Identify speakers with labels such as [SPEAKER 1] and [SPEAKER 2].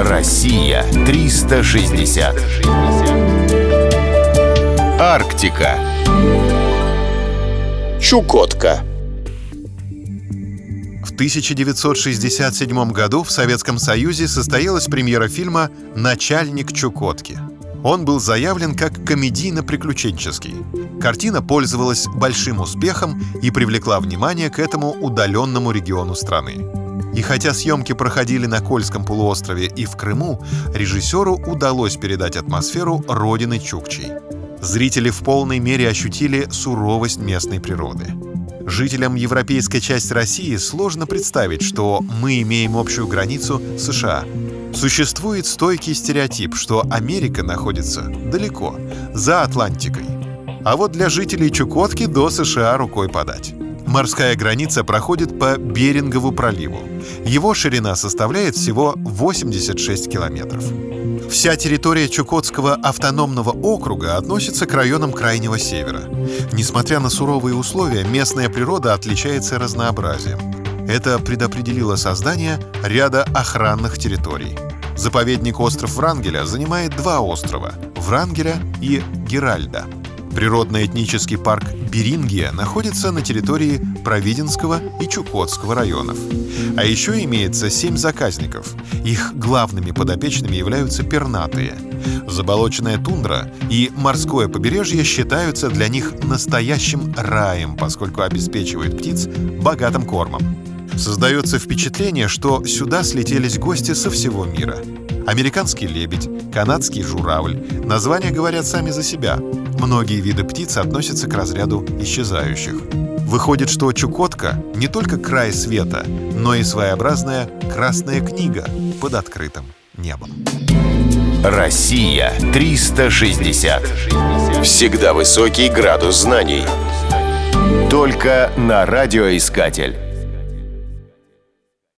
[SPEAKER 1] Россия 360. Арктика. Чукотка.
[SPEAKER 2] В 1967 году в Советском Союзе состоялась премьера фильма «Начальник Чукотки». Он был заявлен как комедийно-приключенческий. Картина пользовалась большим успехом и привлекла внимание к этому удаленному региону страны. И хотя съемки проходили на Кольском полуострове и в Крыму, режиссеру удалось передать атмосферу родины Чукчей. Зрители в полной мере ощутили суровость местной природы. Жителям европейской части России сложно представить, что мы имеем общую границу США. Существует стойкий стереотип, что Америка находится далеко, за Атлантикой. А вот для жителей Чукотки до США рукой подать. Морская граница проходит по Берингову проливу. Его ширина составляет всего 86 километров. Вся территория Чукотского автономного округа относится к районам Крайнего Севера. Несмотря на суровые условия, местная природа отличается разнообразием. Это предопределило создание ряда охранных территорий. Заповедник остров Врангеля занимает два острова – Врангеля и Геральда – Природно-этнический парк Берингия находится на территории Провиденского и Чукотского районов. А еще имеется семь заказников. Их главными подопечными являются пернатые. Заболоченная тундра и морское побережье считаются для них настоящим раем, поскольку обеспечивают птиц богатым кормом. Создается впечатление, что сюда слетелись гости со всего мира. Американский лебедь, канадский журавль. Названия говорят сами за себя. Многие виды птиц относятся к разряду исчезающих. Выходит, что Чукотка не только край света, но и своеобразная красная книга под открытым небом.
[SPEAKER 1] Россия 360. Всегда высокий градус знаний. Только на радиоискатель.